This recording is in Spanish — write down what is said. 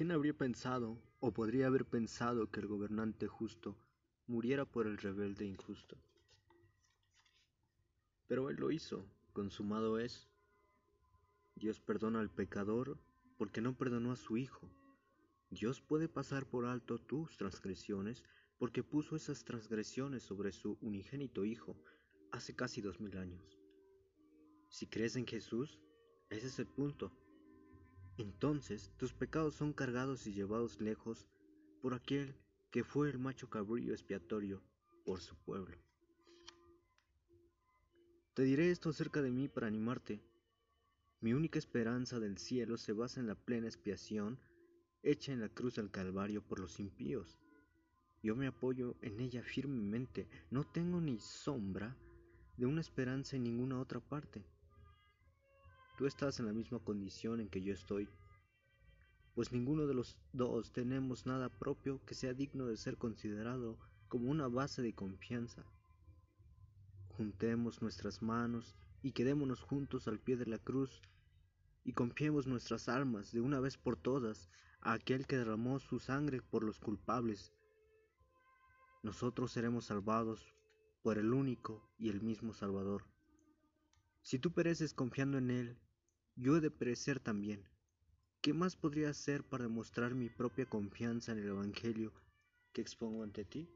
¿Quién habría pensado, o podría haber pensado, que el gobernante justo muriera por el rebelde injusto? Pero él lo hizo, consumado es. Dios perdona al pecador porque no perdonó a su Hijo. Dios puede pasar por alto tus transgresiones porque puso esas transgresiones sobre su unigénito Hijo hace casi dos mil años. Si crees en Jesús, ese es el punto. Entonces tus pecados son cargados y llevados lejos por aquel que fue el macho cabrillo expiatorio por su pueblo. Te diré esto acerca de mí para animarte. Mi única esperanza del cielo se basa en la plena expiación hecha en la cruz del Calvario por los impíos. Yo me apoyo en ella firmemente, no tengo ni sombra de una esperanza en ninguna otra parte. Tú estás en la misma condición en que yo estoy, pues ninguno de los dos tenemos nada propio que sea digno de ser considerado como una base de confianza. Juntemos nuestras manos y quedémonos juntos al pie de la cruz y confiemos nuestras almas de una vez por todas a aquel que derramó su sangre por los culpables. Nosotros seremos salvados por el único y el mismo Salvador. Si tú pereces confiando en Él, yo he de perecer también. ¿Qué más podría hacer para demostrar mi propia confianza en el Evangelio que expongo ante ti?